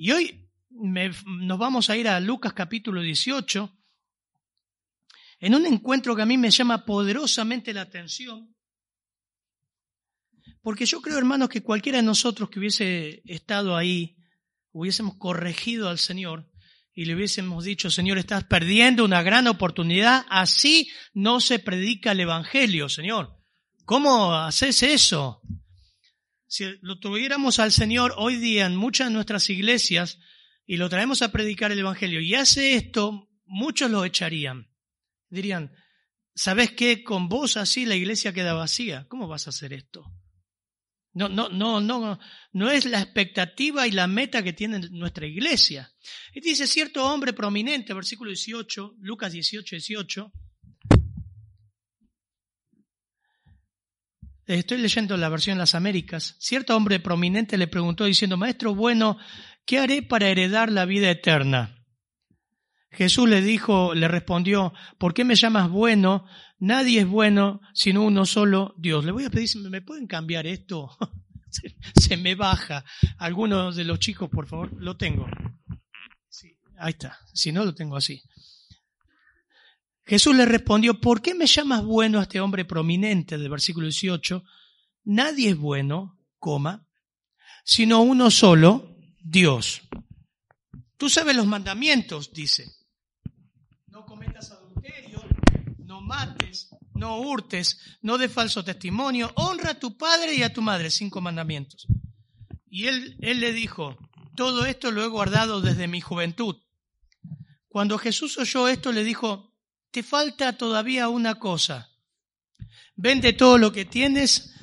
Y hoy me- nos vamos a ir a Lucas capítulo 18, en un encuentro que a mí me llama poderosamente la atención, porque yo creo, hermanos, que cualquiera de nosotros que hubiese estado ahí, hubiésemos corregido al Señor y le hubiésemos dicho, Señor, estás perdiendo una gran oportunidad, así no se predica el Evangelio, Señor. ¿Cómo haces eso? Si lo tuviéramos al Señor hoy día en muchas de nuestras iglesias y lo traemos a predicar el Evangelio y hace esto, muchos lo echarían. Dirían, ¿sabes qué? Con vos así la iglesia queda vacía. ¿Cómo vas a hacer esto? No, no, no, no, no es la expectativa y la meta que tiene nuestra iglesia. Y dice cierto hombre prominente, versículo 18, Lucas 18, 18. Estoy leyendo la versión las Américas. Cierto hombre prominente le preguntó diciendo, Maestro bueno, ¿qué haré para heredar la vida eterna? Jesús le dijo, le respondió, ¿por qué me llamas bueno? Nadie es bueno sino uno solo, Dios. Le voy a pedir me pueden cambiar esto. se, se me baja. Algunos de los chicos, por favor, lo tengo. Sí, ahí está. Si no, lo tengo así. Jesús le respondió, ¿por qué me llamas bueno a este hombre prominente del versículo 18? Nadie es bueno, coma, sino uno solo, Dios. Tú sabes los mandamientos, dice. No cometas adulterio, no mates, no hurtes, no de falso testimonio, honra a tu padre y a tu madre, cinco mandamientos. Y él, él le dijo, todo esto lo he guardado desde mi juventud. Cuando Jesús oyó esto, le dijo, te falta todavía una cosa. Vende todo lo que tienes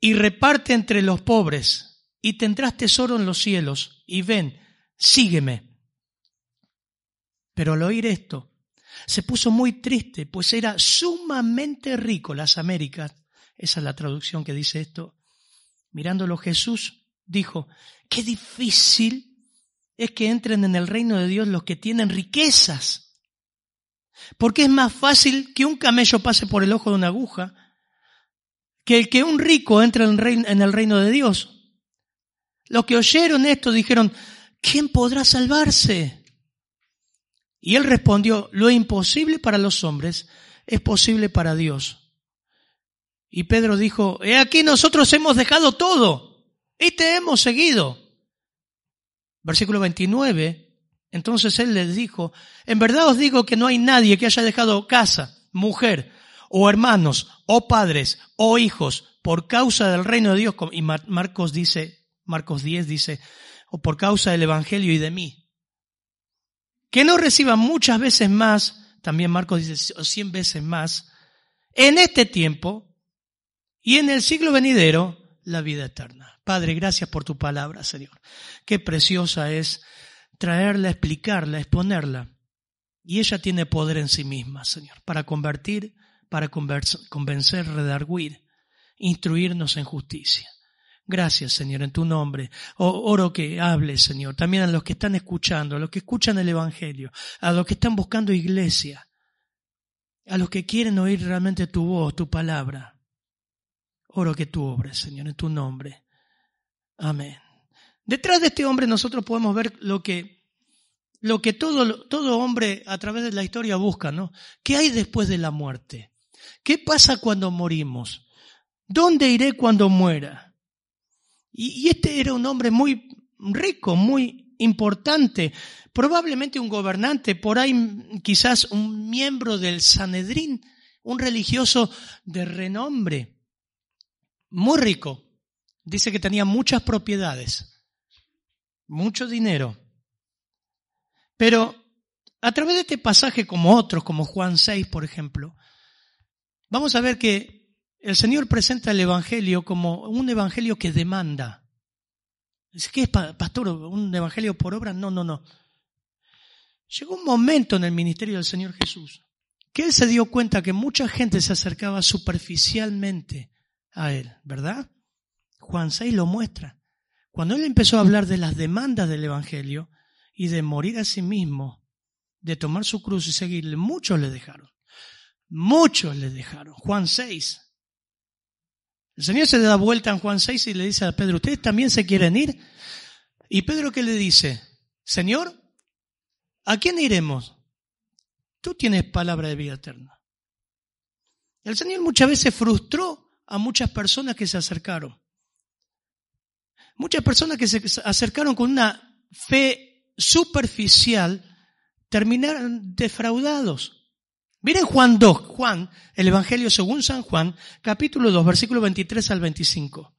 y reparte entre los pobres y tendrás tesoro en los cielos. Y ven, sígueme. Pero al oír esto, se puso muy triste, pues era sumamente rico. Las Américas, esa es la traducción que dice esto. Mirándolo Jesús dijo, qué difícil es que entren en el reino de Dios los que tienen riquezas. Porque es más fácil que un camello pase por el ojo de una aguja que el que un rico entre en el reino de Dios. Los que oyeron esto dijeron, ¿quién podrá salvarse? Y él respondió, lo imposible para los hombres es posible para Dios. Y Pedro dijo, he aquí nosotros hemos dejado todo y te hemos seguido. Versículo 29, entonces él les dijo, en verdad os digo que no hay nadie que haya dejado casa, mujer, o hermanos, o padres, o hijos, por causa del reino de Dios. Y Marcos dice, Marcos 10 dice, o por causa del Evangelio y de mí. Que no reciba muchas veces más, también Marcos dice, o cien veces más, en este tiempo y en el siglo venidero, la vida eterna. Padre, gracias por tu palabra, Señor. Qué preciosa es traerla, explicarla, exponerla. Y ella tiene poder en sí misma, Señor, para convertir, para convencer, redarguir, instruirnos en justicia. Gracias, Señor, en tu nombre. oro que hable, Señor, también a los que están escuchando, a los que escuchan el Evangelio, a los que están buscando iglesia, a los que quieren oír realmente tu voz, tu palabra. Oro que tú obres, Señor, en tu nombre. Amén. Detrás de este hombre nosotros podemos ver lo que, lo que todo, todo hombre a través de la historia busca, ¿no? ¿Qué hay después de la muerte? ¿Qué pasa cuando morimos? ¿Dónde iré cuando muera? Y, y este era un hombre muy rico, muy importante, probablemente un gobernante, por ahí quizás un miembro del Sanedrín, un religioso de renombre, muy rico. Dice que tenía muchas propiedades mucho dinero. Pero a través de este pasaje, como otros, como Juan 6, por ejemplo, vamos a ver que el Señor presenta el Evangelio como un Evangelio que demanda. ¿Qué es, pastor? ¿Un evangelio por obra? No, no, no. Llegó un momento en el ministerio del Señor Jesús que él se dio cuenta que mucha gente se acercaba superficialmente a él, ¿verdad? Juan 6 lo muestra. Cuando él empezó a hablar de las demandas del Evangelio y de morir a sí mismo, de tomar su cruz y seguirle, muchos le dejaron. Muchos le dejaron. Juan 6. El Señor se da vuelta en Juan 6 y le dice a Pedro, ¿ustedes también se quieren ir? Y Pedro qué le dice, Señor, ¿a quién iremos? Tú tienes palabra de vida eterna. El Señor muchas veces frustró a muchas personas que se acercaron. Muchas personas que se acercaron con una fe superficial terminaron defraudados. Miren Juan 2, Juan, el Evangelio según San Juan, capítulo 2, versículo 23 al 25.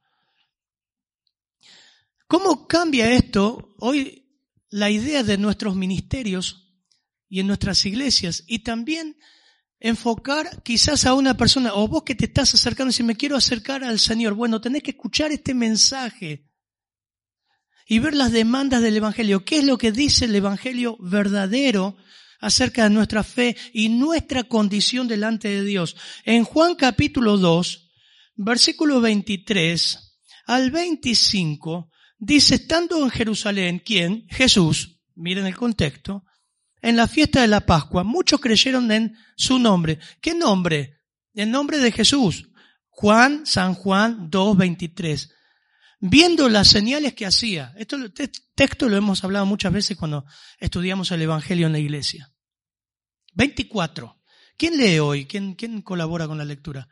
¿Cómo cambia esto hoy la idea de nuestros ministerios y en nuestras iglesias y también enfocar quizás a una persona o vos que te estás acercando si me quiero acercar al Señor, bueno, tenés que escuchar este mensaje y ver las demandas del Evangelio. ¿Qué es lo que dice el Evangelio verdadero acerca de nuestra fe y nuestra condición delante de Dios? En Juan capítulo 2, versículo 23 al 25, dice, estando en Jerusalén, ¿quién? Jesús, miren el contexto, en la fiesta de la Pascua, muchos creyeron en su nombre. ¿Qué nombre? El nombre de Jesús. Juan, San Juan 2.23. Viendo las señales que hacía. este texto lo hemos hablado muchas veces cuando estudiamos el Evangelio en la iglesia. 24. ¿Quién lee hoy? ¿Quién, colabora con la lectura?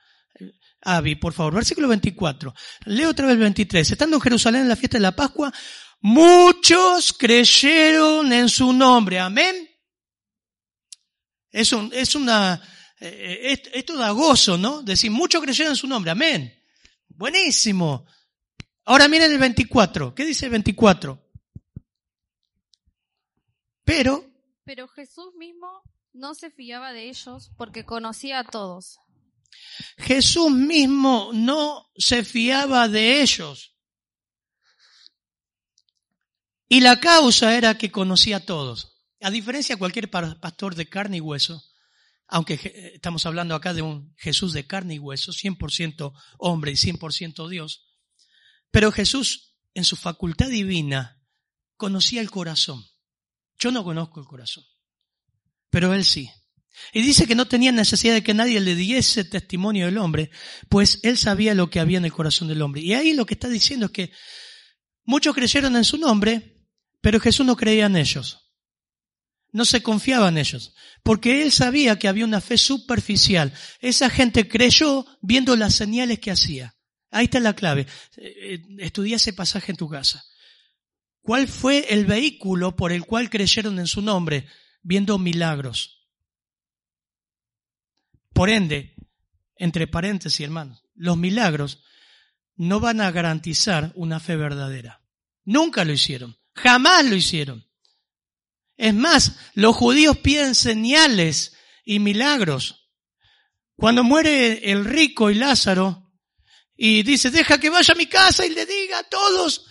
Avi, por favor, versículo 24. Leo otra vez el 23. Estando en Jerusalén en la fiesta de la Pascua, muchos creyeron en su nombre. Amén. Es, un, es una, eh, esto da gozo, ¿no? Decir, muchos creyeron en su nombre, amén. Buenísimo. Ahora miren el 24. ¿Qué dice el 24? Pero. Pero Jesús mismo no se fiaba de ellos porque conocía a todos. Jesús mismo no se fiaba de ellos. Y la causa era que conocía a todos. A diferencia de cualquier pastor de carne y hueso, aunque estamos hablando acá de un Jesús de carne y hueso, 100% hombre y 100% Dios, pero Jesús en su facultad divina conocía el corazón. Yo no conozco el corazón, pero él sí. Y dice que no tenía necesidad de que nadie le diese testimonio del hombre, pues él sabía lo que había en el corazón del hombre. Y ahí lo que está diciendo es que muchos creyeron en su nombre, pero Jesús no creía en ellos no se confiaba en ellos, porque él sabía que había una fe superficial. Esa gente creyó viendo las señales que hacía. Ahí está la clave. Eh, eh, estudia ese pasaje en tu casa. ¿Cuál fue el vehículo por el cual creyeron en su nombre? Viendo milagros. Por ende, entre paréntesis, hermanos, los milagros no van a garantizar una fe verdadera. Nunca lo hicieron. Jamás lo hicieron. Es más, los judíos piden señales y milagros. Cuando muere el rico y Lázaro, y dice, deja que vaya a mi casa y le diga a todos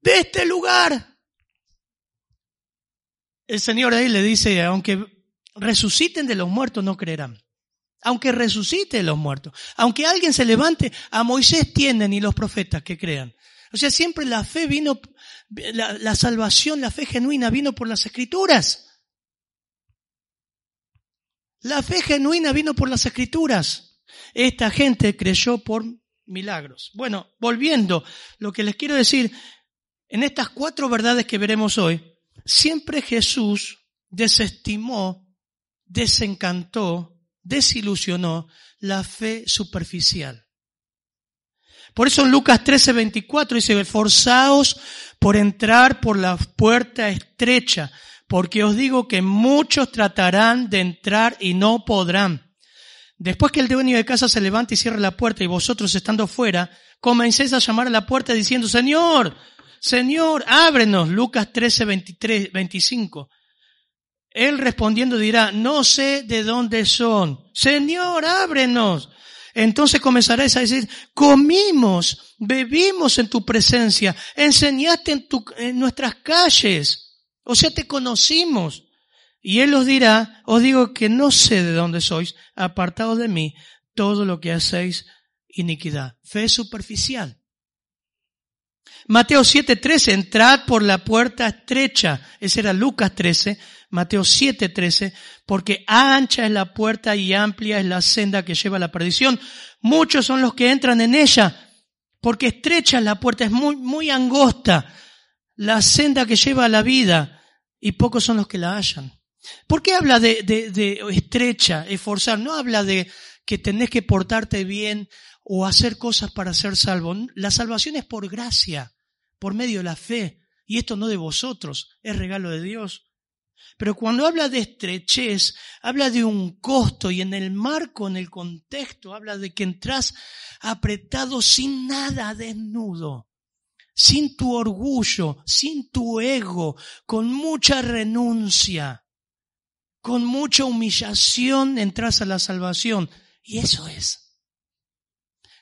de este lugar. El Señor ahí le dice, aunque resuciten de los muertos, no creerán. Aunque resucite de los muertos. Aunque alguien se levante, a Moisés tienen y los profetas que crean. O sea, siempre la fe vino la, salvación, la fe genuina vino por las escrituras. La fe genuina vino por las escrituras. Esta gente creyó por milagros. Bueno, volviendo, lo que les quiero decir, en estas cuatro verdades que veremos hoy, siempre Jesús desestimó, desencantó, desilusionó la fe superficial. Por eso en Lucas 13, 24 dice, esforzaos por entrar por la puerta estrecha, porque os digo que muchos tratarán de entrar y no podrán. Después que el dueño de casa se levante y cierre la puerta y vosotros estando fuera, comencéis a llamar a la puerta diciendo, Señor, Señor, ábrenos. Lucas 13, 23, 25. Él respondiendo dirá, no sé de dónde son. Señor, ábrenos. entonces comenzarás a decir, comimos, bebimos en tu presencia, enseñaste en, en nuestras calles, o sea, te conocimos. Y él os dirá, os digo que no sé de dónde sois, apartados de mí, todo lo que hacéis iniquidad. Fe superficial. Mateo 7:13, entrad por la puerta estrecha. Ese era Lucas 13, Mateo 7:13, porque ancha es la puerta y amplia es la senda que lleva a la perdición. Muchos son los que entran en ella, porque estrecha es la puerta, es muy, muy angosta la senda que lleva a la vida, y pocos son los que la hallan. ¿Por qué habla de, de, de estrecha, esforzar? No habla de que tenés que portarte bien o hacer cosas para ser salvo. La salvación es por gracia, por medio de la fe. Y esto no de vosotros, es regalo de Dios. Pero cuando habla de estrechez, habla de un costo y en el marco, en el contexto, habla de que entras apretado sin nada, desnudo, sin tu orgullo, sin tu ego, con mucha renuncia, con mucha humillación entras a la salvación. Y eso es.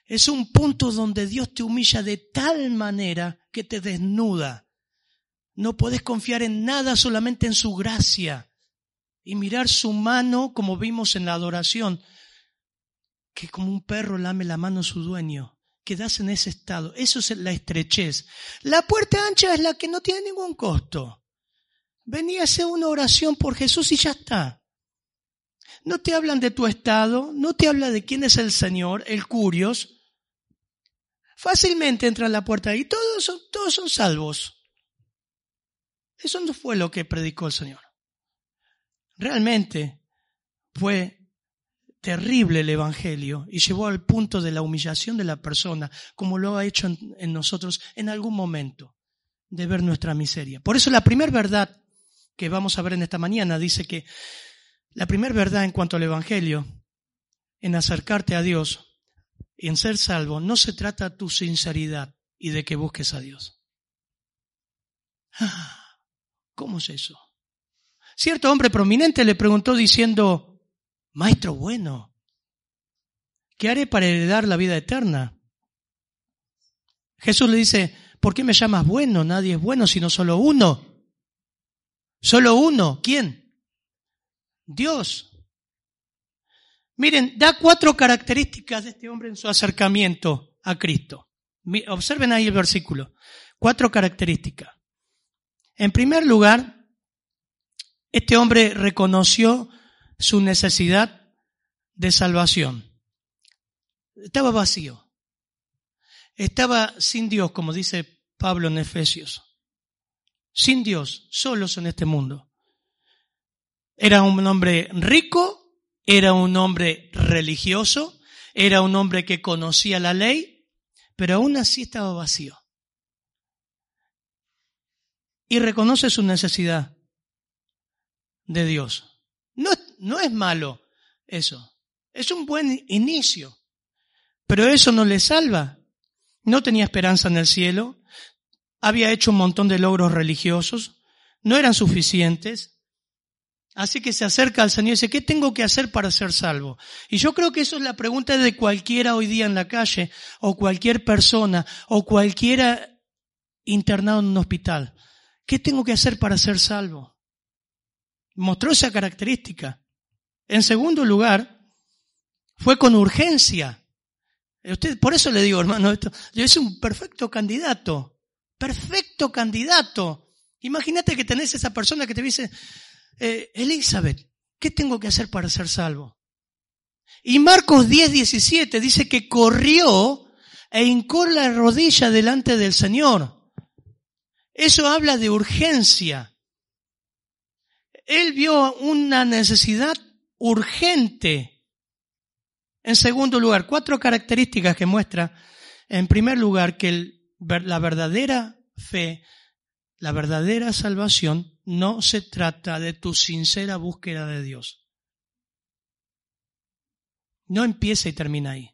Es un punto donde Dios te humilla de tal manera que te desnuda. No puedes confiar en nada, solamente en su gracia. Y mirar su mano, como vimos en la adoración, que como un perro lame la mano a su dueño. Quedas en ese estado. Eso es la estrechez. La puerta ancha es la que no tiene ningún costo. Venía a hacer una oración por Jesús y ya está. No te hablan de tu estado, no te habla de quién es el Señor, el curios, fácilmente entra a la puerta y todos son, todos son salvos. Eso no fue lo que predicó el Señor. Realmente fue terrible el Evangelio y llevó al punto de la humillación de la persona, como lo ha hecho en, nosotros en algún momento, de ver nuestra miseria. Por eso la primera verdad que vamos a ver en esta mañana dice que la primera verdad en cuanto al Evangelio, en acercarte a Dios, y en ser salvo no se trata de tu sinceridad y de que busques a Dios. Ah, ¿Cómo es eso? Cierto hombre prominente le preguntó diciendo, Maestro bueno, ¿qué haré para heredar la vida eterna? Jesús le dice, ¿por qué me llamas bueno? Nadie es bueno sino solo uno. Solo uno. ¿Quién? Dios. Miren, da cuatro características de este hombre en su acercamiento a Cristo. Observen ahí el versículo. Cuatro características. En primer lugar, este hombre reconoció su necesidad de salvación. Estaba vacío. Estaba sin Dios, como dice Pablo en Efesios. Sin Dios, solos en este mundo. Era un hombre rico era un hombre religioso, era un hombre que conocía la ley, pero aún así estaba vacío. Y reconoce su necesidad de Dios. No, no es malo eso, es un buen inicio, pero eso no le salva. No tenía esperanza en el cielo, había hecho un montón de logros religiosos, no eran suficientes, Así que se acerca al Señor y dice, ¿qué tengo que hacer para ser salvo? Y yo creo que eso es la pregunta de cualquiera hoy día en la calle, o cualquier persona, o cualquiera internado en un hospital. ¿Qué tengo que hacer para ser salvo? Mostró esa característica. En segundo lugar, fue con urgencia. Usted, por eso le digo, hermano, esto, yo es un perfecto candidato. Perfecto candidato. Imagínate que tenés esa persona que te dice, eh, Elizabeth, ¿qué tengo que hacer para ser salvo? Y Marcos 10, 17 dice que corrió e hincó la rodilla delante del Señor. Eso habla de urgencia. Él vio una necesidad urgente. En segundo lugar, cuatro características que muestra. En primer lugar, que la verdadera fe, la verdadera salvación no se trata de tu sincera búsqueda de Dios. No empieza y termina ahí.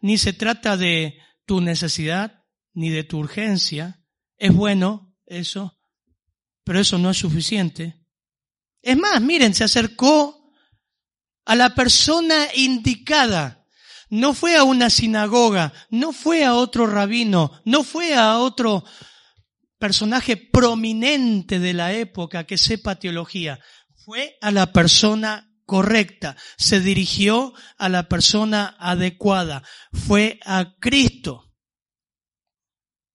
Ni se trata de tu necesidad, ni de tu urgencia. Es bueno eso, pero eso no es suficiente. Es más, miren, se acercó a la persona indicada. No fue a una sinagoga, no fue a otro rabino, no fue a otro personaje prominente de la época que sepa teología. Fue a la persona correcta, se dirigió a la persona adecuada, fue a Cristo.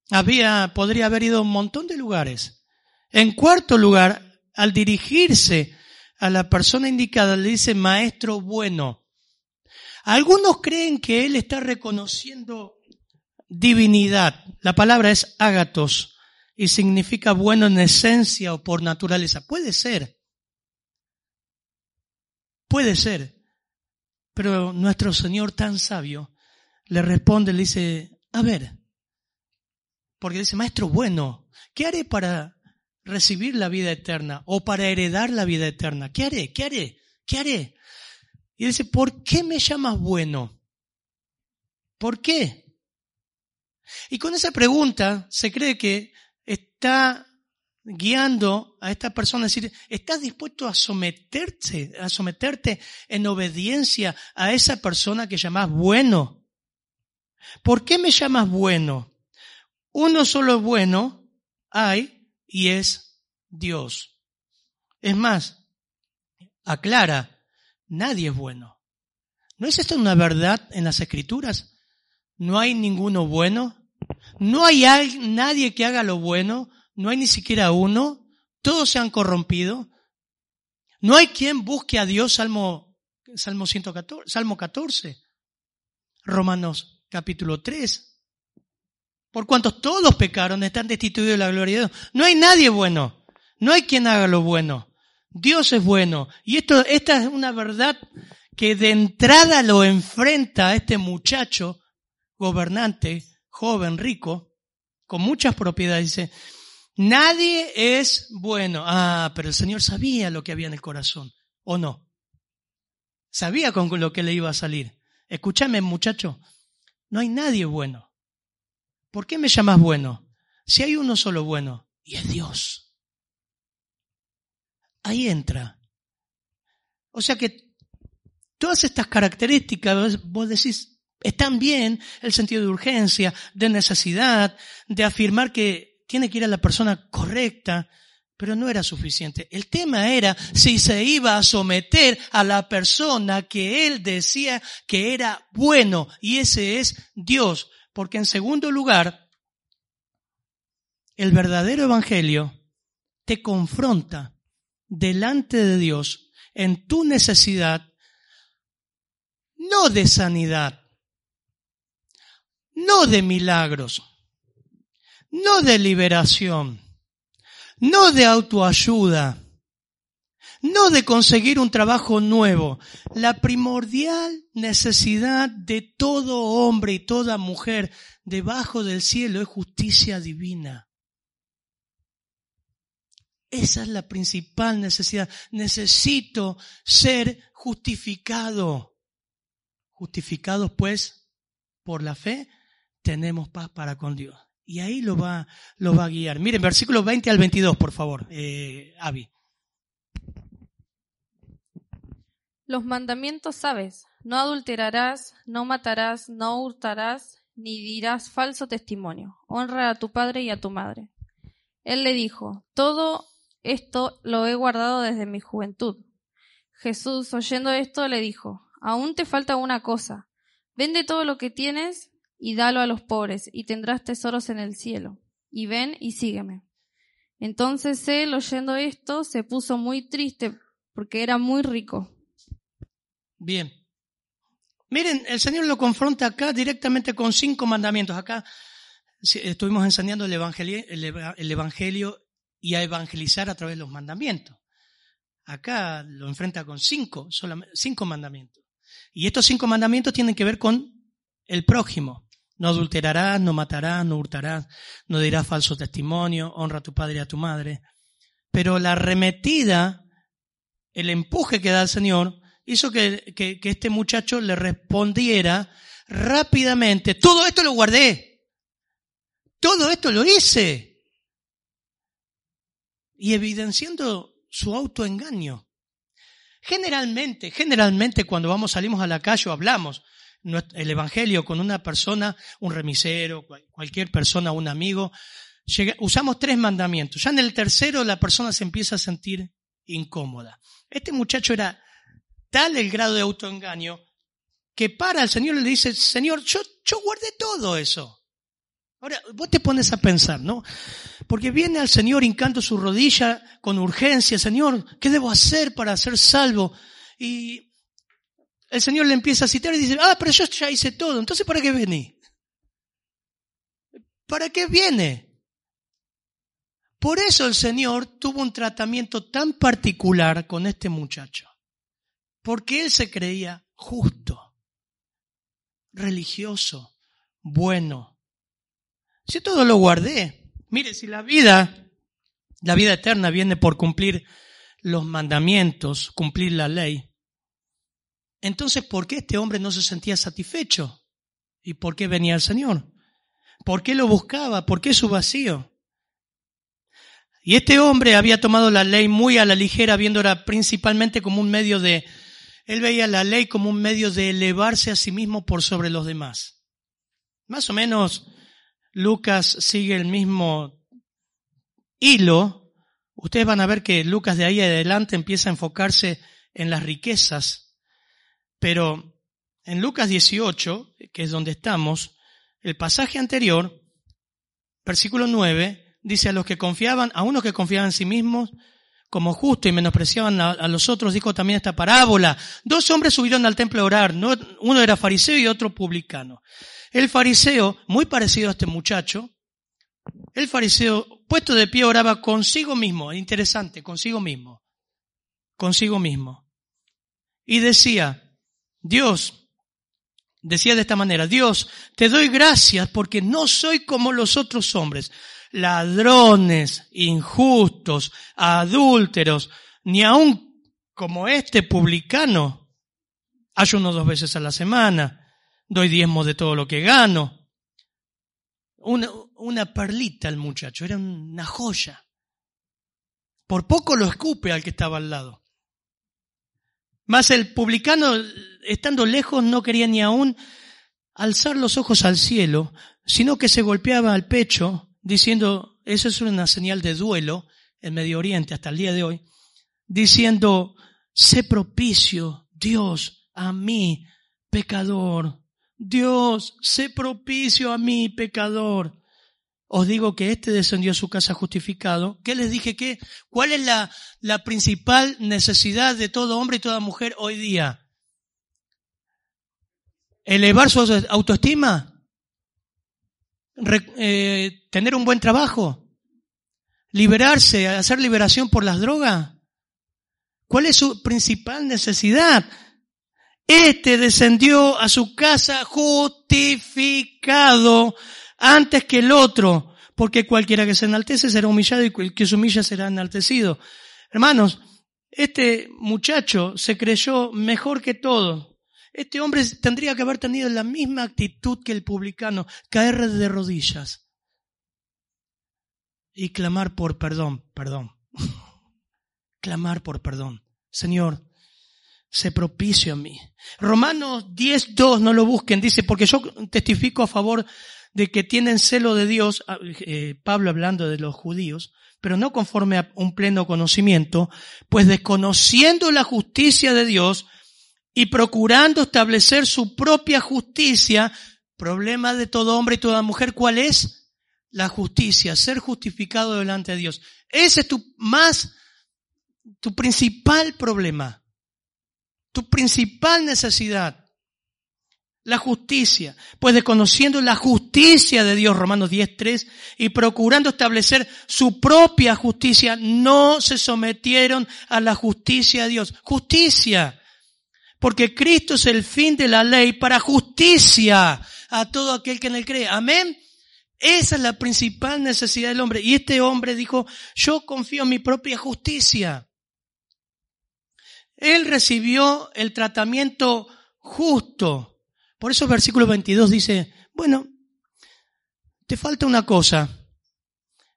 Había, podría haber ido a un montón de lugares. En cuarto lugar, al dirigirse a la persona indicada, le dice maestro bueno. Algunos creen que él está reconociendo divinidad. La palabra es ágatos y significa bueno en esencia o por naturaleza. Puede ser. Puede ser. Pero nuestro Señor tan sabio le responde, le dice, a ver, porque dice, maestro bueno, ¿qué haré para recibir la vida eterna o para heredar la vida eterna? ¿Qué haré? ¿Qué haré? ¿Qué haré? Y dice, ¿por qué me llamas bueno? ¿Por qué? Y con esa pregunta se cree que está guiando a esta persona, es decir, ¿estás dispuesto a someterte, a someterte en obediencia a esa persona que llamas bueno? ¿Por qué me llamas bueno? Uno solo bueno hay y es Dios. Es más, aclara, nadie es bueno. ¿No es esto una verdad en las escrituras? No hay ninguno bueno. No hay nadie que haga lo bueno no hay ni siquiera uno, todos se han corrompido. No hay quien busque a Dios, Salmo, Salmo 114, Salmo 14, Romanos capítulo 3. Por cuanto todos pecaron, están destituidos de la gloria de Dios. No hay nadie bueno, no hay quien haga lo bueno. Dios es bueno. Y esto, esta es una verdad que de entrada lo enfrenta a este muchacho gobernante, joven, rico, con muchas propiedades. Dice, Nadie es bueno. Ah, pero el Señor sabía lo que había en el corazón, ¿o no? Sabía con lo que le iba a salir. Escúchame, muchacho, no hay nadie bueno. ¿Por qué me llamas bueno? Si hay uno solo bueno, y es Dios. Ahí entra. O sea que todas estas características, vos decís, están bien, el sentido de urgencia, de necesidad, de afirmar que tiene que ir a la persona correcta, pero no era suficiente. El tema era si se iba a someter a la persona que él decía que era bueno, y ese es Dios. Porque en segundo lugar, el verdadero evangelio te confronta delante de Dios en tu necesidad, no de sanidad, no de milagros, no de liberación, no de autoayuda, no de conseguir un trabajo nuevo. La primordial necesidad de todo hombre y toda mujer debajo del cielo es justicia divina. Esa es la principal necesidad. Necesito ser justificado. Justificados pues por la fe, tenemos paz para con Dios. Y ahí lo va, lo va a guiar. Miren, versículos 20 al 22, por favor, eh, Avi. Los mandamientos sabes, no adulterarás, no matarás, no hurtarás, ni dirás falso testimonio. Honra a tu padre y a tu madre. Él le dijo, todo esto lo he guardado desde mi juventud. Jesús, oyendo esto, le dijo, aún te falta una cosa. Vende todo lo que tienes y dalo a los pobres, y tendrás tesoros en el cielo. Y ven y sígueme. Entonces él, oyendo esto, se puso muy triste, porque era muy rico. Bien. Miren, el Señor lo confronta acá directamente con cinco mandamientos. Acá estuvimos enseñando el evangelio, el evangelio y a evangelizar a través de los mandamientos. Acá lo enfrenta con cinco, solamente, cinco mandamientos. Y estos cinco mandamientos tienen que ver con el prójimo. No adulterarás, no matarás, no hurtarás, no dirás falso testimonio, honra a tu padre y a tu madre. Pero la arremetida, el empuje que da el Señor, hizo que, que, que este muchacho le respondiera rápidamente, todo esto lo guardé, todo esto lo hice. Y evidenciando su autoengaño. Generalmente, generalmente cuando vamos, salimos a la calle o hablamos el evangelio con una persona, un remisero, cualquier persona, un amigo, usamos tres mandamientos. Ya en el tercero la persona se empieza a sentir incómoda. Este muchacho era tal el grado de autoengaño que para el Señor le dice, Señor, yo, yo guardé todo eso. Ahora, vos te pones a pensar, ¿no? Porque viene al Señor hincando su rodilla con urgencia, Señor, ¿qué debo hacer para ser salvo? Y el Señor le empieza a citar y dice, ah, pero yo ya hice todo, entonces ¿para qué vení? ¿Para qué viene? Por eso el Señor tuvo un tratamiento tan particular con este muchacho, porque él se creía justo, religioso, bueno, si todo lo guardé. Mire, si la vida, la vida eterna viene por cumplir los mandamientos, cumplir la ley, entonces ¿por qué este hombre no se sentía satisfecho? ¿Y por qué venía el Señor? ¿Por qué lo buscaba? ¿Por qué su vacío? Y este hombre había tomado la ley muy a la ligera, viéndola principalmente como un medio de, él veía la ley como un medio de elevarse a sí mismo por sobre los demás. Más o menos Lucas sigue el mismo hilo, ustedes van a ver que Lucas de ahí adelante empieza a enfocarse en las riquezas, pero en Lucas 18, que es donde estamos, el pasaje anterior, versículo 9, dice a los que confiaban, a unos que confiaban en sí mismos, como justo y menospreciaban a, los otros, dijo también esta parábola. Dos hombres subieron al templo a orar, uno era fariseo y otro publicano. El fariseo, muy parecido a este muchacho, el fariseo, puesto de pie, oraba consigo mismo, interesante, consigo mismo, consigo mismo. Y decía, Dios, decía de esta manera, Dios, te doy gracias porque no soy como los otros hombres, ladrones, injustos, adúlteros, ni aun como este publicano. Ayuno dos veces a la semana doy diezmo de todo lo que gano. Una, una perlita el muchacho, era una joya. Por poco lo escupe al que estaba al lado. Mas el publicano, estando lejos, no quería ni aún alzar los ojos al cielo, sino que se golpeaba al pecho, diciendo, eso es una señal de duelo en Medio Oriente hasta el día de hoy, diciendo, sé propicio, Dios, a mí, pecador. Dios, sé propicio a mí, pecador. Os digo que éste descendió a su casa justificado. ¿Qué les dije que? ¿Cuál es la, la principal necesidad de todo hombre y toda mujer hoy día? ¿Elevar su autoestima? Eh, ¿Tener un buen trabajo? ¿Liberarse? ¿Hacer liberación por las drogas? ¿Cuál es su principal necesidad? Este descendió a su casa justificado antes que el otro, porque cualquiera que se enaltece será humillado y el que se humilla será enaltecido. Hermanos, este muchacho se creyó mejor que todo. Este hombre tendría que haber tenido la misma actitud que el publicano, caer de rodillas y clamar por perdón, perdón. clamar por perdón. Señor, se propicio a mí. Romanos 10, 2, no lo busquen, dice, porque yo testifico a favor de que tienen celo de Dios, ah, eh, Pablo hablando de los judíos, pero no conforme a un pleno conocimiento, pues desconociendo la justicia de Dios y procurando establecer su propia justicia, problema de todo hombre y toda mujer, ¿cuál es? La justicia, ser justificado delante de Dios. Ese es tu más, tu principal problema tu principal necesidad, la justicia. Pues desconociendo la justicia de Dios, Romanos 10.3, y procurando establecer su propia justicia, no se sometieron a la justicia de Dios. Justicia. Porque Cristo es el fin de la ley para justicia a todo aquel que en él cree. Amén. Esa es la principal necesidad del hombre. Y este hombre dijo, yo confío en mi propia justicia. Él recibió el tratamiento justo. Por eso el versículo 22 dice, bueno, te falta una cosa.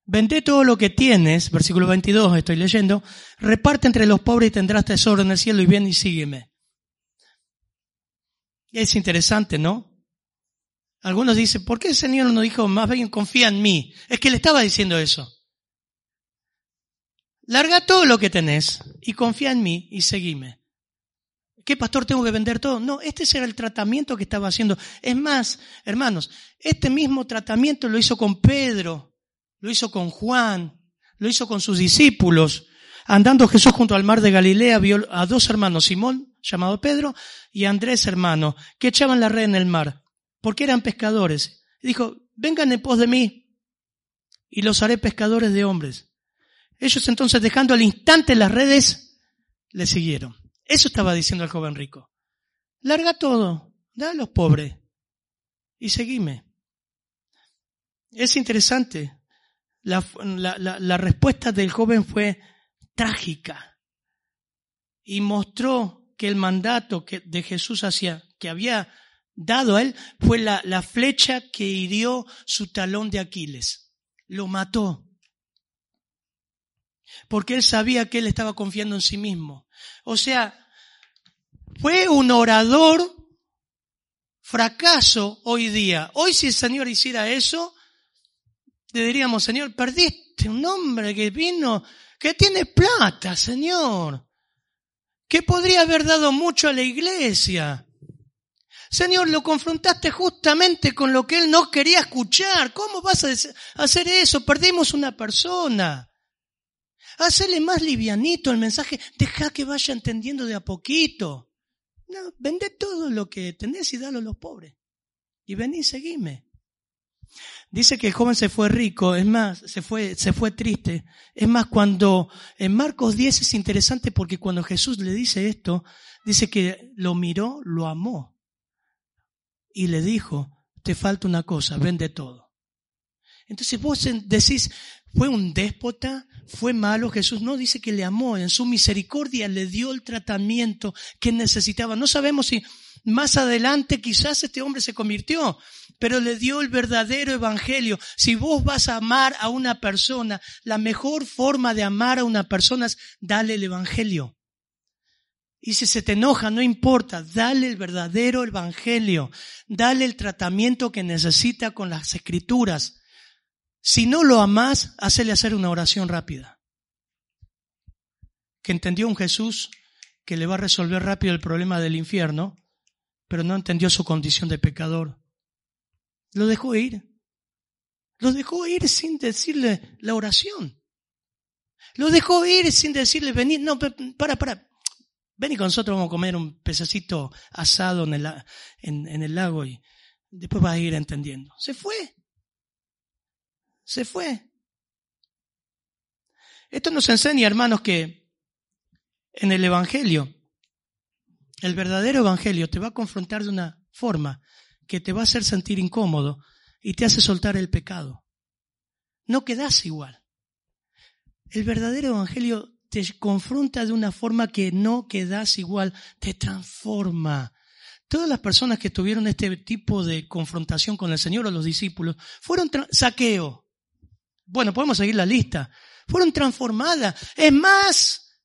Vende todo lo que tienes, versículo 22 estoy leyendo, reparte entre los pobres y tendrás tesoro en el cielo y ven y sígueme. Es interesante, ¿no? Algunos dicen, ¿por qué el Señor no dijo más bien confía en mí? Es que le estaba diciendo eso. Larga todo lo que tenés y confía en mí y seguime. ¿Qué pastor tengo que vender todo? No, este era el tratamiento que estaba haciendo. Es más, hermanos, este mismo tratamiento lo hizo con Pedro, lo hizo con Juan, lo hizo con sus discípulos. Andando Jesús junto al mar de Galilea, vio a dos hermanos, Simón, llamado Pedro, y Andrés, hermano, que echaban la red en el mar porque eran pescadores. dijo, vengan en pos de mí y los haré pescadores de hombres. Ellos entonces, dejando al instante las redes, le siguieron. Eso estaba diciendo el joven rico. Larga todo, da a los pobres y seguime. Es interesante. La, la respuesta del joven fue trágica y mostró que el mandato que, de Jesús hacia, que había dado a él fue la, la flecha que hirió su talón de Aquiles. Lo mató. Porque él sabía que él estaba confiando en sí mismo. O sea, fue un orador fracaso hoy día. Hoy si el Señor hiciera eso, le diríamos, Señor, perdiste un hombre que vino, que tiene plata, Señor, que podría haber dado mucho a la iglesia. Señor, lo confrontaste justamente con lo que él no quería escuchar. ¿Cómo vas a hacer eso? Perdimos una persona. Hacele más livianito el mensaje. Deja que vaya entendiendo de a poquito. No, vende todo lo que tenés y dalo a los pobres. Y vení seguime. Dice que el joven se fue rico, es más, se fue, se fue triste. Es más, cuando en Marcos 10 es interesante porque cuando Jesús le dice esto, dice que lo miró, lo amó y le dijo, te falta una cosa, vende todo. Entonces vos decís, ¿fue un déspota? ¿Fue malo? Jesús no dice que le amó, en su misericordia le dio el tratamiento que necesitaba. No sabemos si más adelante quizás este hombre se convirtió, pero le dio el verdadero evangelio. Si vos vas a amar a una persona, la mejor forma de amar a una persona es darle el evangelio. Y si se te enoja, no importa, dale el verdadero evangelio, dale el tratamiento que necesita con las escrituras. Si no lo amas, hacele hacer una oración rápida. Que entendió un Jesús que le va a resolver rápido el problema del infierno, pero no entendió su condición de pecador. Lo dejó ir. Lo dejó ir sin decirle la oración. Lo dejó ir sin decirle venir. No, para, para. Ven y con nosotros vamos a comer un pececito asado en el, en, el lago y después vas a ir entendiendo. Se fue. Se fue. Esto nos enseña, hermanos, que en el Evangelio, el verdadero Evangelio te va a confrontar de una forma que te va a hacer sentir incómodo y te hace soltar el pecado. No quedas igual. El verdadero Evangelio te confronta de una forma que no quedas igual, te transforma. Todas las personas que tuvieron este tipo de confrontación con el Señor o los discípulos fueron saqueo. Bueno, podemos seguir la lista. Fueron transformadas. Es más,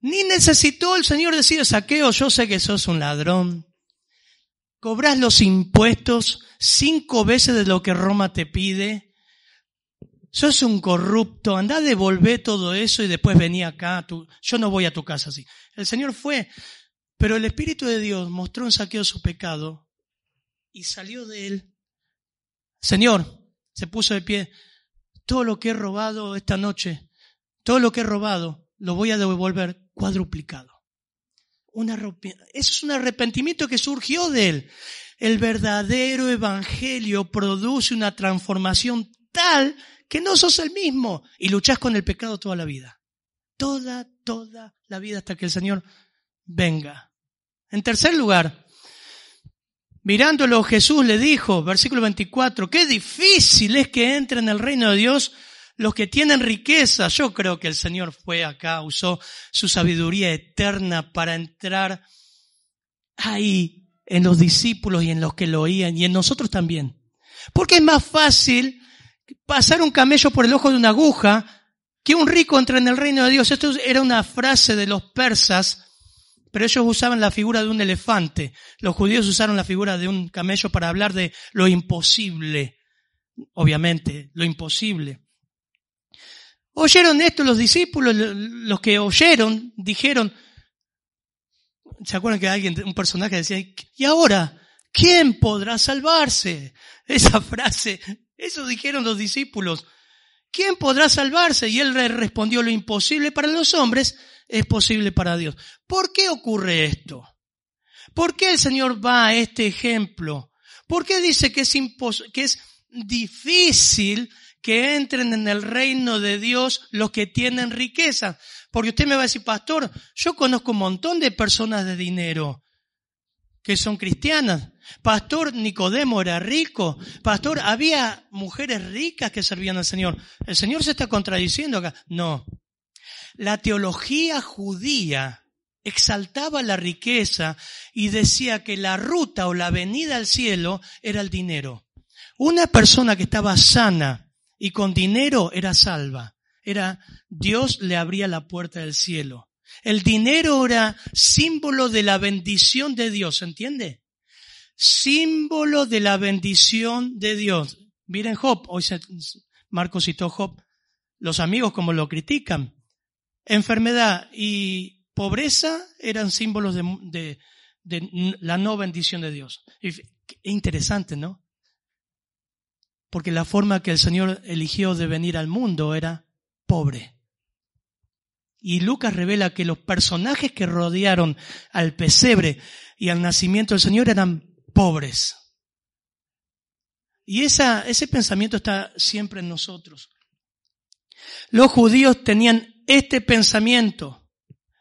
ni necesitó el Señor decir saqueo, yo sé que sos un ladrón. Cobras los impuestos cinco veces de lo que Roma te pide sos un corrupto, anda a devolver todo eso y después vení acá, yo no voy a tu casa así. El Señor fue, pero el Espíritu de Dios mostró en saqueo su pecado y salió de él. Señor, se puso de pie, todo lo que he robado esta noche, todo lo que he robado, lo voy a devolver cuadruplicado. eso es un arrepentimiento que surgió de él. El verdadero evangelio produce una transformación tal que no sos el mismo y luchás con el pecado toda la vida. Toda, toda la vida hasta que el Señor venga. En tercer lugar, mirándolo Jesús le dijo, versículo 24, qué difícil es que entren en el reino de Dios los que tienen riqueza. Yo creo que el Señor fue acá, usó su sabiduría eterna para entrar ahí en los discípulos y en los que lo oían y en nosotros también. Porque es más fácil pasar un camello por el ojo de una aguja, que un rico entre en el reino de Dios. Esto era una frase de los persas, pero ellos usaban la figura de un elefante. Los judíos usaron la figura de un camello para hablar de lo imposible. Obviamente, lo imposible. Oyeron esto los discípulos, los que oyeron, dijeron, ¿se acuerdan que alguien, un personaje decía, y ahora, ¿quién podrá salvarse? Esa frase, eso dijeron los discípulos. ¿Quién podrá salvarse? Y él respondió, lo imposible para los hombres es posible para Dios. ¿Por qué ocurre esto? ¿Por qué el Señor va a este ejemplo? ¿Por qué dice que es, que es difícil que entren en el reino de Dios los que tienen riqueza? Porque usted me va a decir, pastor, yo conozco un montón de personas de dinero que son cristianas. Pastor Nicodemo era rico. Pastor, había mujeres ricas que servían al Señor. El Señor se está contradiciendo acá. No. La teología judía exaltaba la riqueza y decía que la ruta o la venida al cielo era el dinero. Una persona que estaba sana y con dinero era salva. Era Dios le abría la puerta del cielo. El dinero era símbolo de la bendición de Dios, ¿entiende? Símbolo de la bendición de Dios. Miren Job, hoy Marcos citó Job, los amigos como lo critican. Enfermedad y pobreza eran símbolos de, la no bendición de Dios. Es interesante, ¿no? Porque la forma que el Señor eligió de venir al mundo era pobre. Y Lucas revela que los personajes que rodearon al pesebre y al nacimiento del Señor eran pobres. Y ese pensamiento está siempre en nosotros. Los judíos tenían este pensamiento.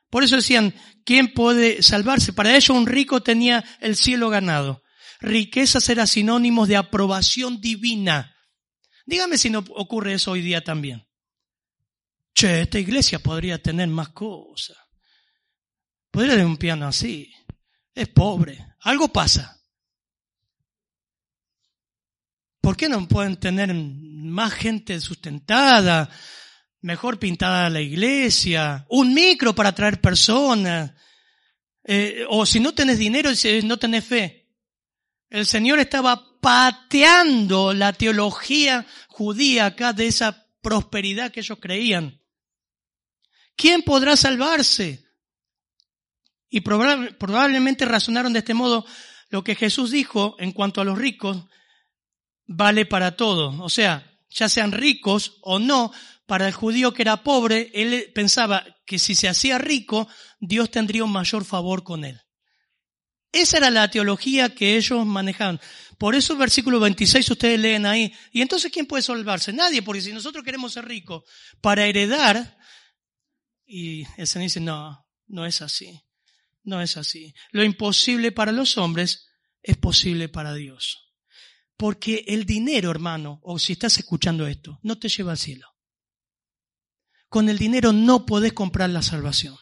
Por eso decían, ¿quién puede salvarse? Para ellos un rico tenía el cielo ganado. Riquezas era sinónimos de aprobación divina. Dígame si no ocurre eso hoy día también. Che, esta iglesia podría tener más cosas. Podría tener un piano así. Es pobre. Algo pasa. ¿Por qué no pueden tener más gente sustentada, mejor pintada la iglesia, un micro para traer personas? Eh, o si no tenés dinero, no tenés fe. El Señor estaba pateando la teología judía acá de esa prosperidad que ellos creían. ¿Quién podrá salvarse? Y probablemente razonaron de este modo lo que Jesús dijo en cuanto a los ricos vale para todos. O sea, ya sean ricos o no, para el judío que era pobre, él pensaba que si se hacía rico, Dios tendría un mayor favor con él. Esa era la teología que ellos manejaban. Por eso el versículo 26 ustedes leen ahí. ¿Y entonces quién puede salvarse? Nadie, porque si nosotros queremos ser ricos para heredar, y el Señor dice, no, no es así. No es así. Lo imposible para los hombres es posible para Dios. Porque el dinero, hermano, o si estás escuchando esto, no te lleva al cielo. Con el dinero no podés comprar la salvación.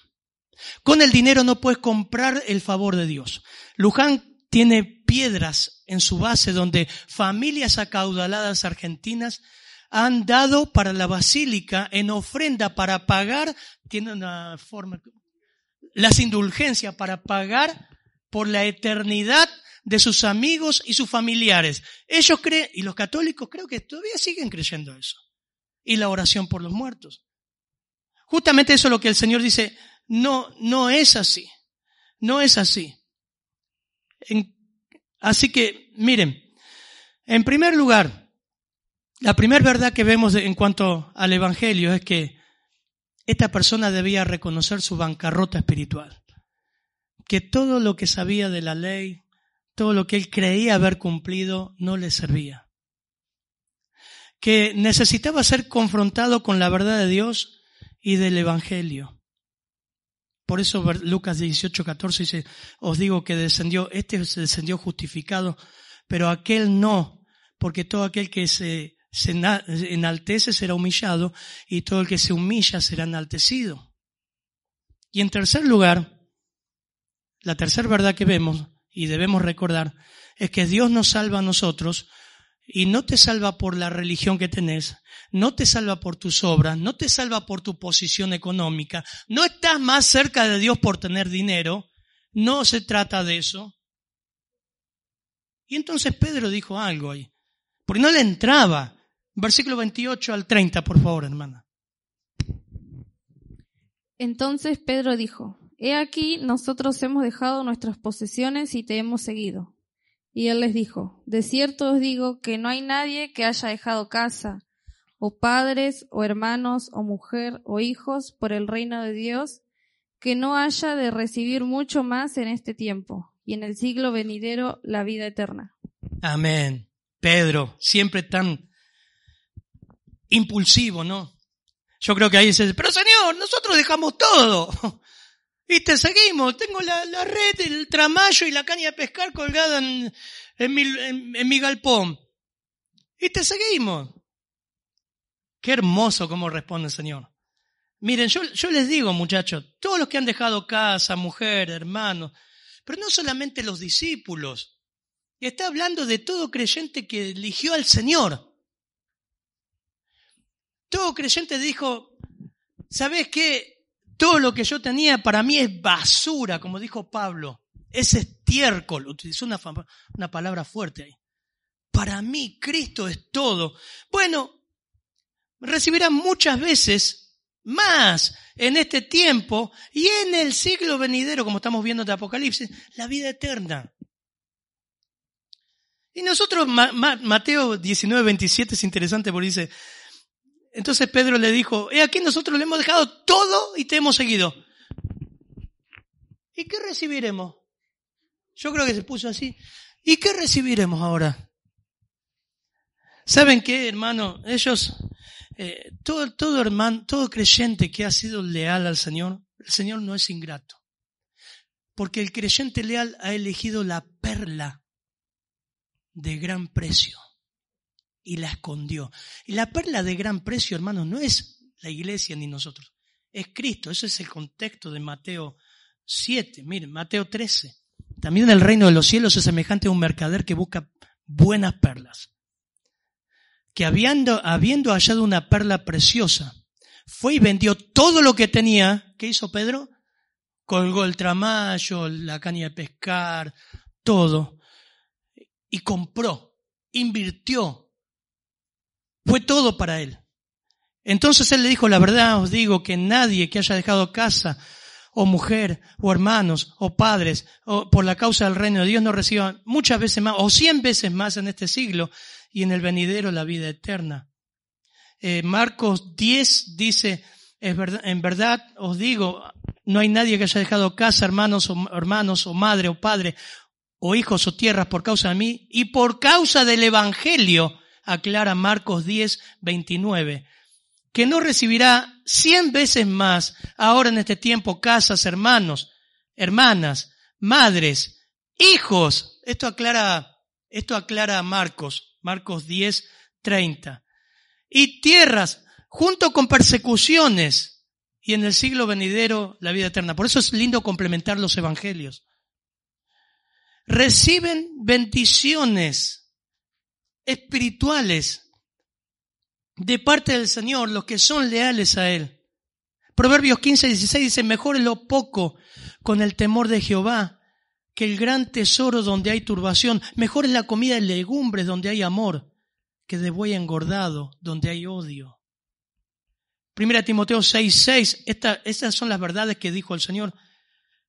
Con el dinero no puedes comprar el favor de Dios. Luján tiene piedras en su base donde familias acaudaladas argentinas han dado para la basílica en ofrenda para pagar, tiene una forma, las indulgencias para pagar por la eternidad de sus amigos y sus familiares. Ellos creen, y los católicos creo que todavía siguen creyendo eso. Y la oración por los muertos. Justamente eso es lo que el Señor dice, no, no es así. No es así. así que, miren, en primer lugar, la primera verdad que vemos en cuanto al Evangelio es que esta persona debía reconocer su bancarrota espiritual, que todo lo que sabía de la ley, todo lo que él creía haber cumplido, no le servía, que necesitaba ser confrontado con la verdad de Dios y del Evangelio. Por eso Lucas 18, 14 dice, os digo que descendió, este se descendió justificado, pero aquel no, porque todo aquel que se se enaltece será humillado y todo el que se humilla será enaltecido. Y en tercer lugar, la tercera verdad que vemos y debemos recordar es que Dios nos salva a nosotros y no te salva por la religión que tenés, no te salva por tus obras, no te salva por tu posición económica, no estás más cerca de Dios por tener dinero, no se trata de eso. Y entonces Pedro dijo algo ahí, porque no le entraba. Versículo 28 al 30, por favor, hermana. Entonces Pedro dijo, He aquí, nosotros hemos dejado nuestras posesiones y te hemos seguido. Y él les dijo, De cierto os digo que no hay nadie que haya dejado casa, o padres, o hermanos, o mujer, o hijos, por el reino de Dios, que no haya de recibir mucho más en este tiempo, y en el siglo venidero la vida eterna. Amén. Pedro, siempre tan impulsivo, ¿no? Yo creo que ahí dice, pero Señor, nosotros dejamos todo. Y te seguimos. Tengo la, red, el tramallo y la caña de pescar colgada en, en, mi, en, mi galpón. Y te seguimos. Qué hermoso cómo responde el Señor. Miren, yo, yo les digo, muchachos, todos los que han dejado casa, mujer, hermano, pero no solamente los discípulos. Y está hablando de todo creyente que eligió al Señor. Todo creyente dijo, ¿sabes qué? Todo lo que yo tenía para mí es basura, como dijo Pablo. Es estiércol. Utilizó una, palabra fuerte ahí. Para mí Cristo es todo. Bueno, recibirán muchas veces más en este tiempo y en el siglo venidero, como estamos viendo de Apocalipsis, la vida eterna. Y nosotros, Mateo 19, 27 es interesante porque dice, entonces Pedro le dijo, he aquí nosotros le hemos dejado todo y te hemos seguido. ¿Y qué recibiremos? Yo creo que se puso así. ¿Y qué recibiremos ahora? ¿Saben qué, hermano? Ellos, eh, todo, todo hermano, todo creyente que ha sido leal al Señor, el Señor no es ingrato. Porque el creyente leal ha elegido la perla de gran precio y la escondió. Y la perla de gran precio, hermanos, no es la iglesia ni nosotros, es Cristo. Ese es el contexto de Mateo 7. Miren, Mateo 13. También el reino de los cielos es semejante a un mercader que busca buenas perlas. Que habiendo, habiendo hallado una perla preciosa, fue y vendió todo lo que tenía. ¿Qué hizo Pedro? Colgó el tramallo, la caña de pescar, todo. Y compró, invirtió fue todo para él. Entonces él le dijo, la verdad os digo que nadie que haya dejado casa, o mujer, o hermanos, o padres, o por la causa del reino de Dios no reciba muchas veces más, o cien veces más en este siglo, y en el venidero la vida eterna. Eh, Marcos 10 dice, es verdad, en verdad os digo, no hay nadie que haya dejado casa, hermanos, o hermanos, o madre, o padre, o hijos, o tierras por causa de mí, y por causa del evangelio, aclara Marcos 10, 29, que no recibirá cien veces más ahora en este tiempo casas, hermanos, hermanas, madres, hijos. Esto aclara, esto aclara Marcos, Marcos 10, 30. Y tierras, junto con persecuciones, y en el siglo venidero la vida eterna. Por eso es lindo complementar los evangelios. Reciben bendiciones espirituales de parte del Señor, los que son leales a Él. Proverbios 15, 16 dice, mejor es lo poco con el temor de Jehová que el gran tesoro donde hay turbación. Mejor es la comida de legumbres donde hay amor que de buey engordado donde hay odio. Primera Timoteo 6, 6, estas son las verdades que dijo el Señor.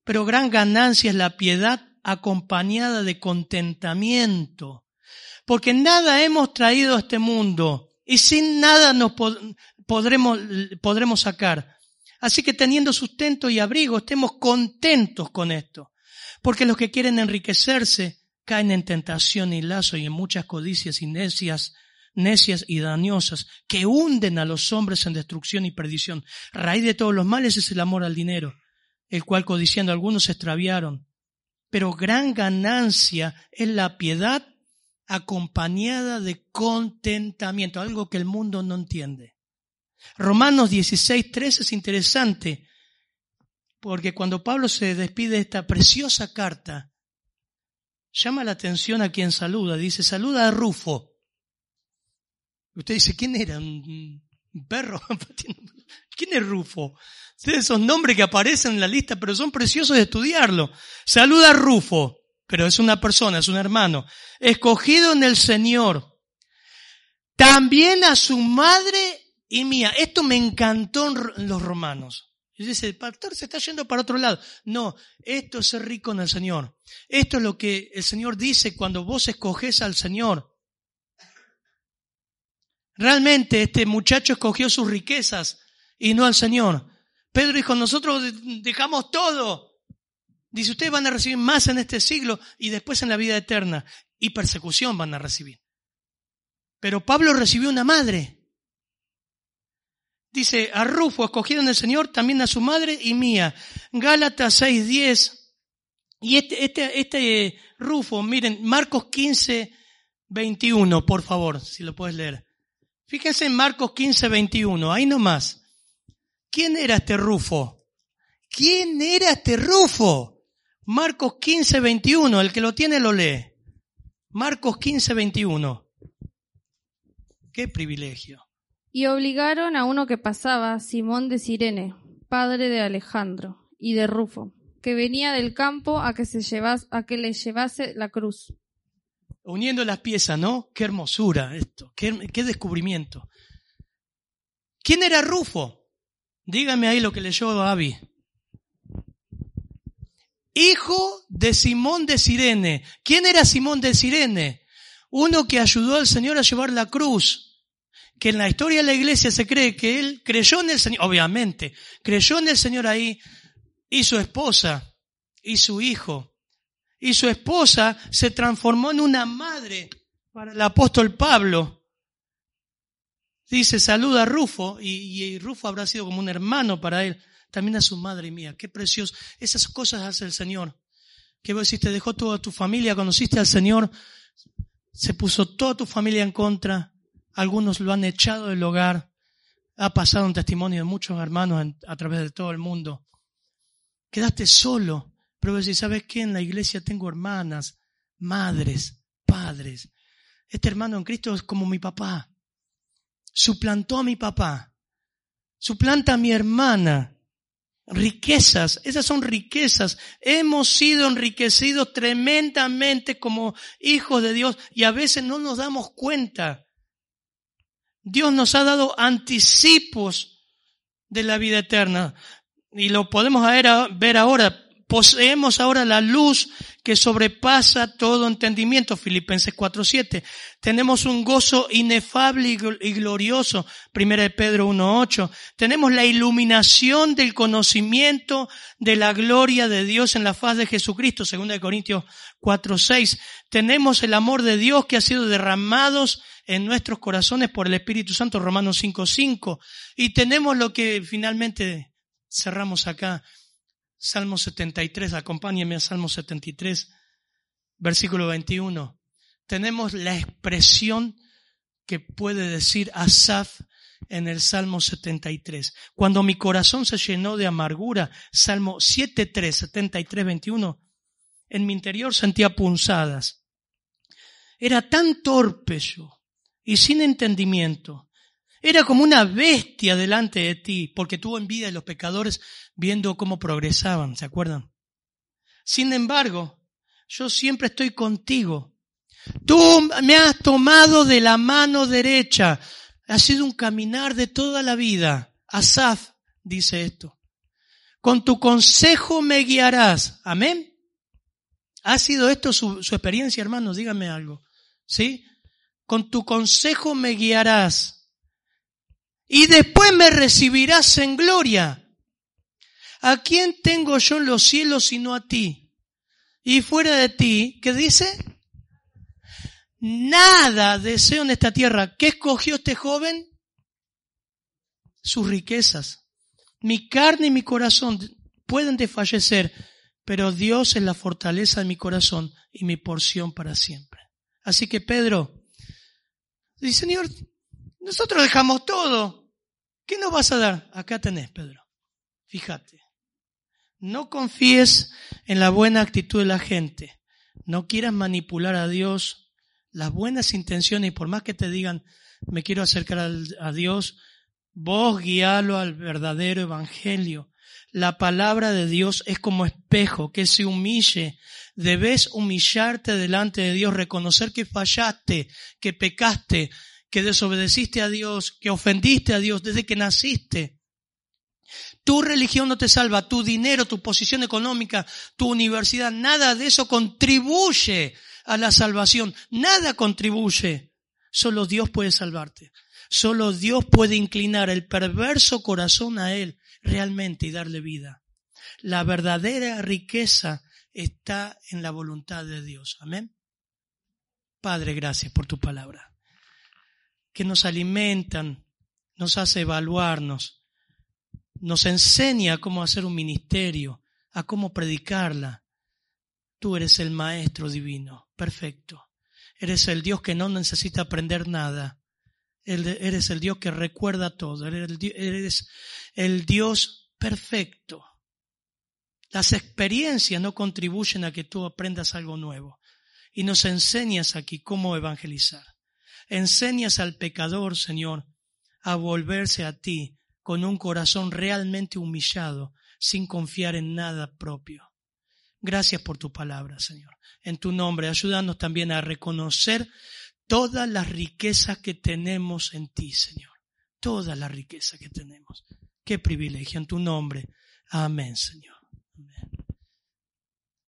Pero gran ganancia es la piedad acompañada de contentamiento porque nada hemos traído a este mundo y sin nada nos podremos, podremos sacar. Así que teniendo sustento y abrigo, estemos contentos con esto. Porque los que quieren enriquecerse caen en tentación y lazo y en muchas codicias y necias, necias y dañosas que hunden a los hombres en destrucción y perdición. Raíz de todos los males es el amor al dinero, el cual codiciando algunos se extraviaron. Pero gran ganancia es la piedad acompañada de contentamiento, algo que el mundo no entiende. Romanos 16, 13 es interesante, porque cuando Pablo se despide de esta preciosa carta, llama la atención a quien saluda, dice, saluda a Rufo. Usted dice, ¿quién era? ¿Un perro? ¿Quién es Rufo? Esos nombres que aparecen en la lista, pero son preciosos de estudiarlo. Saluda a Rufo, pero es una persona, es un hermano, escogido en el Señor. También a su madre y mía. Esto me encantó en los romanos. Y dice, el pastor se está yendo para otro lado. No, esto es ser rico en el Señor. Esto es lo que el Señor dice cuando vos escoges al Señor. Realmente este muchacho escogió sus riquezas y no al Señor. Pedro dijo, nosotros dejamos todo. Dice, ustedes van a recibir más en este siglo y después en la vida eterna. Y persecución van a recibir. Pero Pablo recibió una madre. Dice, a Rufo escogieron el Señor, también a su madre y mía. Gálatas 6.10. Y este, este, este Rufo, miren, Marcos 15, 21, por favor, si lo puedes leer. Fíjense en Marcos 15, 21, ahí nomás. ¿Quién era este Rufo? ¿Quién era este Rufo? Marcos 15, 21, el que lo tiene lo lee. Marcos 15, 21. Qué privilegio. Y obligaron a uno que pasaba, Simón de Sirene, padre de Alejandro y de Rufo, que venía del campo a que, se llevase, a que le llevase la cruz. Uniendo las piezas, ¿no? Qué hermosura esto, qué, qué descubrimiento. ¿Quién era Rufo? Dígame ahí lo que leyó Avi. Hijo de Simón de Sirene. ¿Quién era Simón de Sirene? Uno que ayudó al Señor a llevar la cruz que en la historia de la iglesia se cree que él creyó en el Señor, obviamente, creyó en el Señor ahí, y su esposa, y su hijo, y su esposa se transformó en una madre para el apóstol Pablo. Dice, saluda a Rufo, y, Rufo habrá sido como un hermano para él, también a su madre mía, qué precioso. Esas cosas hace el Señor. Que vos decís, te dejó toda tu familia, conociste al Señor, se puso toda tu familia en contra, algunos lo han echado del hogar. Ha pasado un testimonio de muchos hermanos a través de todo el mundo. Quedaste solo, pero si ¿sabes qué? En la iglesia tengo hermanas, madres, padres. Este hermano en Cristo es como mi papá. Suplantó a mi papá. Suplanta a mi hermana. Riquezas, esas son riquezas. Hemos sido enriquecidos tremendamente como hijos de Dios y a veces no nos damos cuenta. Dios nos ha dado anticipos de la vida eterna. Y lo podemos ver ahora. Poseemos ahora la luz que sobrepasa todo entendimiento. Filipenses 4.7. Tenemos un gozo inefable y glorioso. Primera de Pedro 1.8. Tenemos la iluminación del conocimiento de la gloria de Dios en la faz de Jesucristo. Segunda de Corintios 4.6. Tenemos el amor de Dios que ha sido derramado en nuestros corazones por el Espíritu Santo, Romanos 5.5. Y tenemos lo que finalmente cerramos acá, Salmo 73, acompáñenme a Salmo 73, versículo 21. Tenemos la expresión que puede decir Asaf en el Salmo 73. Cuando mi corazón se llenó de amargura, Salmo 7.3, 73, 21, en mi interior sentía punzadas. Era tan torpe yo, y sin entendimiento. Era como una bestia delante de ti, porque tuvo envidia de los pecadores viendo cómo progresaban, ¿se acuerdan? Sin embargo, yo siempre estoy contigo. Tú me has tomado de la mano derecha. Ha sido un caminar de toda la vida. Asaf dice esto. Con tu consejo me guiarás. Amén. ¿Ha sido esto su, su experiencia, hermanos? Díganme algo. ¿Sí? con tu consejo me guiarás y después me recibirás en gloria. ¿A quién tengo yo en los cielos sino a ti? Y fuera de ti, ¿qué dice? Nada deseo en esta tierra. ¿Qué escogió este joven? Sus riquezas. Mi carne y mi corazón pueden desfallecer, pero Dios es la fortaleza de mi corazón y mi porción para siempre. Así que Pedro, Dice, Señor, nosotros dejamos todo. ¿Qué nos vas a dar? Acá tenés, Pedro. Fíjate. No confíes en la buena actitud de la gente. No quieras manipular a Dios. Las buenas intenciones, por más que te digan, me quiero acercar a Dios, vos guíalo al verdadero evangelio. La palabra de Dios es como espejo, que se humille. Debes humillarte delante de Dios, reconocer que fallaste, que pecaste, que desobedeciste a Dios, que ofendiste a Dios desde que naciste. Tu religión no te salva, tu dinero, tu posición económica, tu universidad, nada de eso contribuye a la salvación, nada contribuye. Solo Dios puede salvarte. Solo Dios puede inclinar el perverso corazón a Él realmente y darle vida. La verdadera riqueza está en la voluntad de Dios. Amén. Padre, gracias por tu palabra, que nos alimentan, nos hace evaluarnos, nos enseña cómo hacer un ministerio, a cómo predicarla. Tú eres el Maestro divino, perfecto. Eres el Dios que no necesita aprender nada. Eres el Dios que recuerda todo. Eres el Dios perfecto. Las experiencias no contribuyen a que tú aprendas algo nuevo. Y nos enseñas aquí cómo evangelizar. Enseñas al pecador, Señor, a volverse a ti con un corazón realmente humillado, sin confiar en nada propio. Gracias por tu palabra, Señor. En tu nombre, ayúdanos también a reconocer todas las riquezas que tenemos en ti, Señor. Toda la riqueza que tenemos. Qué privilegio en tu nombre. Amén, Señor. Amén.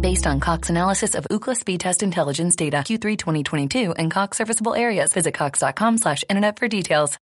Based on Cox analysis of Ookla speed test intelligence data Q3 2022 and Cox serviceable areas, visit cox.com slash internet for details.